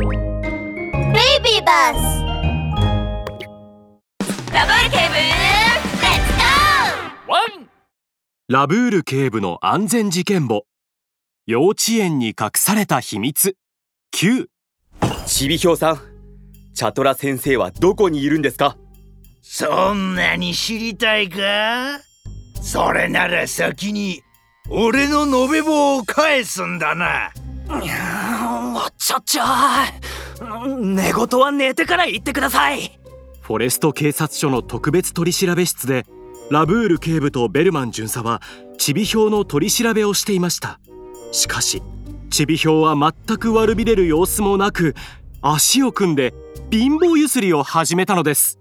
ビーバスラブール警部レッツゴーワンラブール警部の安全事件簿。幼稚園に隠された秘密。9ちびひょうさんチャトラ先生はどこにいるんですか？そんなに知りたいか？それなら先に俺の延べ棒を返すんだなもうちょちょ寝言は寝てから言ってください。フォレスト警察署の特別取調室でラブール警部とベルマン巡査はちびひょうの取り調べをしていました。しかしちびひょうは全く悪びれる様子もなく足を組んで貧乏ゆすりを始めたのです。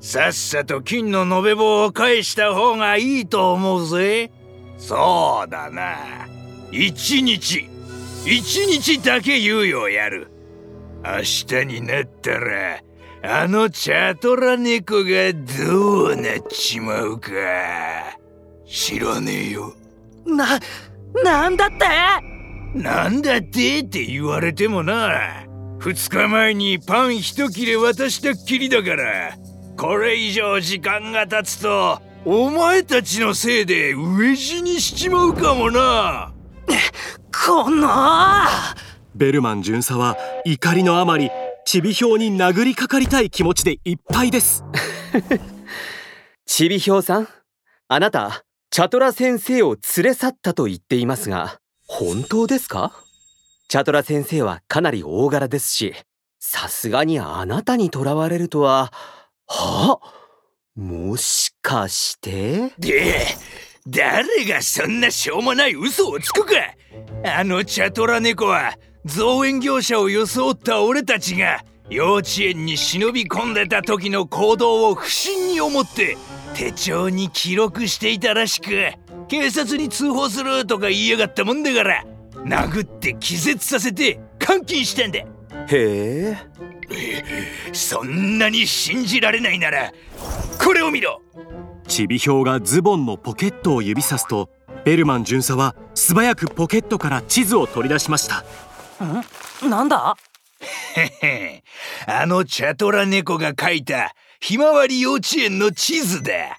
さっさと金の延べ棒を返した方がいいと思うぜ。そうだな。一日一日だけ猶予をやる。明日になったらあのチャトラ猫がどうなっちまうか。知らねえよ。な、なんだって？なんだってって言われてもな。2日前にパン一切れ渡したっきりだから。これ以上時間が経つとお前たちのせいで飢え死にしちまうかもなこの。ベルマン巡査は怒りのあまりちびひょうに殴りかかりたい気持ちでいっぱいです。ちびひょうさんあなたチャトラ先生を連れ去ったと言っていますが本当ですか？チャトラ先生はかなり大柄ですしさすがにあなたに囚われるとはは？もしかして？で誰がそんなしょうもない嘘をつくか。あのチャトラ猫は造園業者を装った俺たちが幼稚園に忍び込んでた時の行動を不審に思って手帳に記録していたらしく警察に通報するとか言いやがったもんだから殴って気絶させて監禁したんだ。へえ。そんなに信じられないならこれを見ろちびひょうがズボンのポケットを指さすとベルマン巡査は素早くポケットから地図を取り出しました。ん？なんだ？あのチャトラ猫が描いたひまわり幼稚園の地図だ。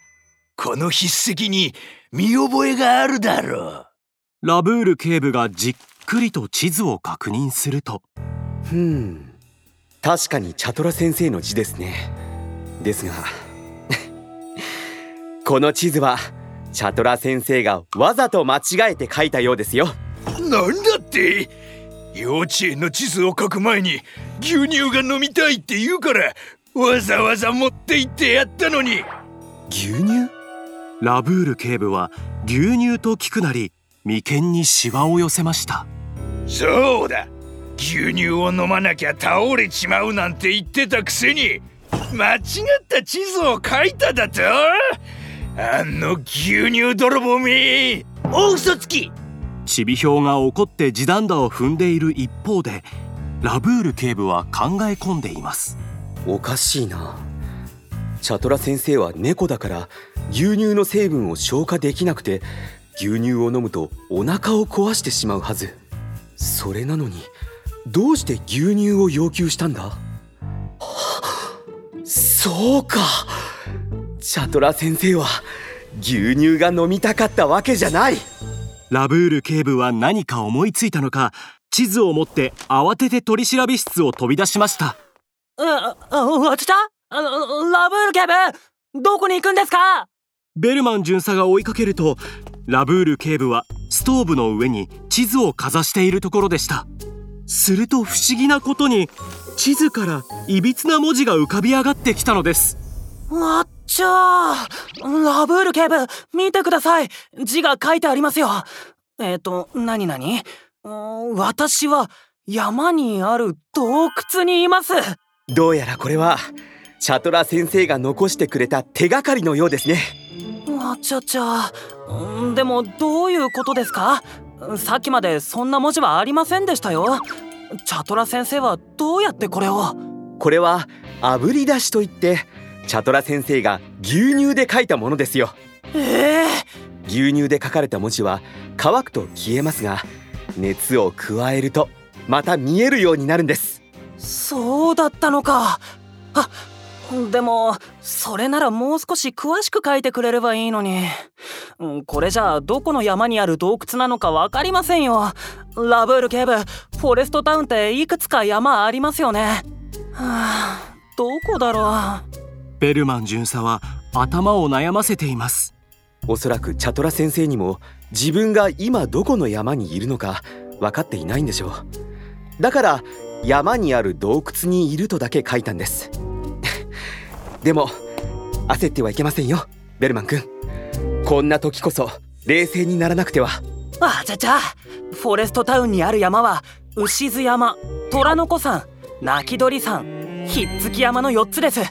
この筆跡に見覚えがあるだろう。ラブール警部がじっくりと地図を確認するとふん。確かにチャトラ先生の字ですね。ですがこの地図はチャトラ先生がわざと間違えて書いたようですよ。なんだって？幼稚園の地図を書く前に牛乳が飲みたいって言うからわざわざ持って行ってやったのに。牛乳？ラブール警部は牛乳と聞くなり眉間にシワを寄せました。そうだ。牛乳を飲まなきゃ倒れちまうなんて言ってたくせに。間違った地図を書いただと？あの牛乳泥棒め。大嘘つき。ちびひょうが怒って地団打を踏んでいる一方でラブール警部は考え込んでいます。おかしいな。チャトラ先生は猫だから牛乳の成分を消化できなくて牛乳を飲むとお腹を壊してしまうはず。それなのにどうして牛乳を要求したんだ？そうかチャトラ先生は牛乳が飲みたかったわけじゃない。ラブール警部は何か思いついたのか地図を持って慌てて取り調べ室を飛び出しました。あ、あ、わちたラブール警部どこに行くんですか？ベルマン巡査が追いかけるとラブール警部はストーブの上に地図をかざしているところでした。すると不思議なことに地図からいびつな文字が浮かび上がってきたのです。わっちゃーラブール警部見てください。字が書いてありますよ。えっ、ー、と何何私は山にある洞窟にいます。どうやらこれはチャトラ先生が残してくれた手がかりのようですね。わちゃちゃ。でもどういうことですか？さっきまでそんな文字はありませんでしたよ。チャトラ先生はどうやってこれを？これは炙り出しといってチャトラ先生が牛乳で書いたものですよ。ええー、牛乳で書かれた文字は乾くと消えますが熱を加えるとまた見えるようになるんです。そうだったのか。あでもそれならもう少し詳しく書いてくれればいいのに。うんこれじゃあどこの山にある洞窟なのか分かりませんよ。ラブール警部フォレストタウンっていくつか山ありますよね。はあどこだろうベルマン巡査は頭を悩ませています。おそらくチャトラ先生にも自分が今どこの山にいるのか分かっていないんでしょう。だから山にある洞窟にいるとだけ書いたんです。でも焦ってはいけませんよベルマン君。こんな時こそ冷静にならなくては。あちゃちゃフォレストタウンにある山は牛津山虎の子山泣き鳥山ひっつき山の4つです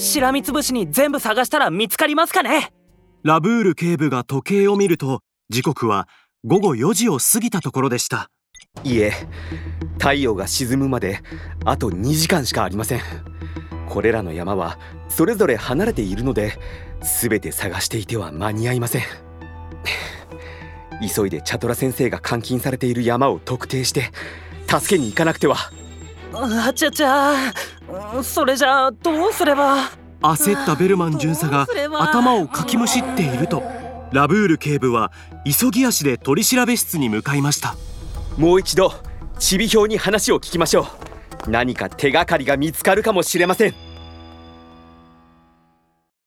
しらみつぶしに全部探したら見つかりますかね？ラブール警部が時計を見ると時刻は午後4時を過ぎたところでした。いえ太陽が沈むまであと2時間しかありません。これらの山はそれぞれ離れているので全て探していては間に合いません。急いでチャトラ先生が監禁されている山を特定して助けに行かなくては。あちゃちゃそれじゃあどうすれば？焦ったベルマン巡査が頭をかきむしっているとラブール警部は急ぎ足で取り調べ室に向かいました。もう一度チビ表に話を聞きましょう。何か手がかりが見つかるかもしれません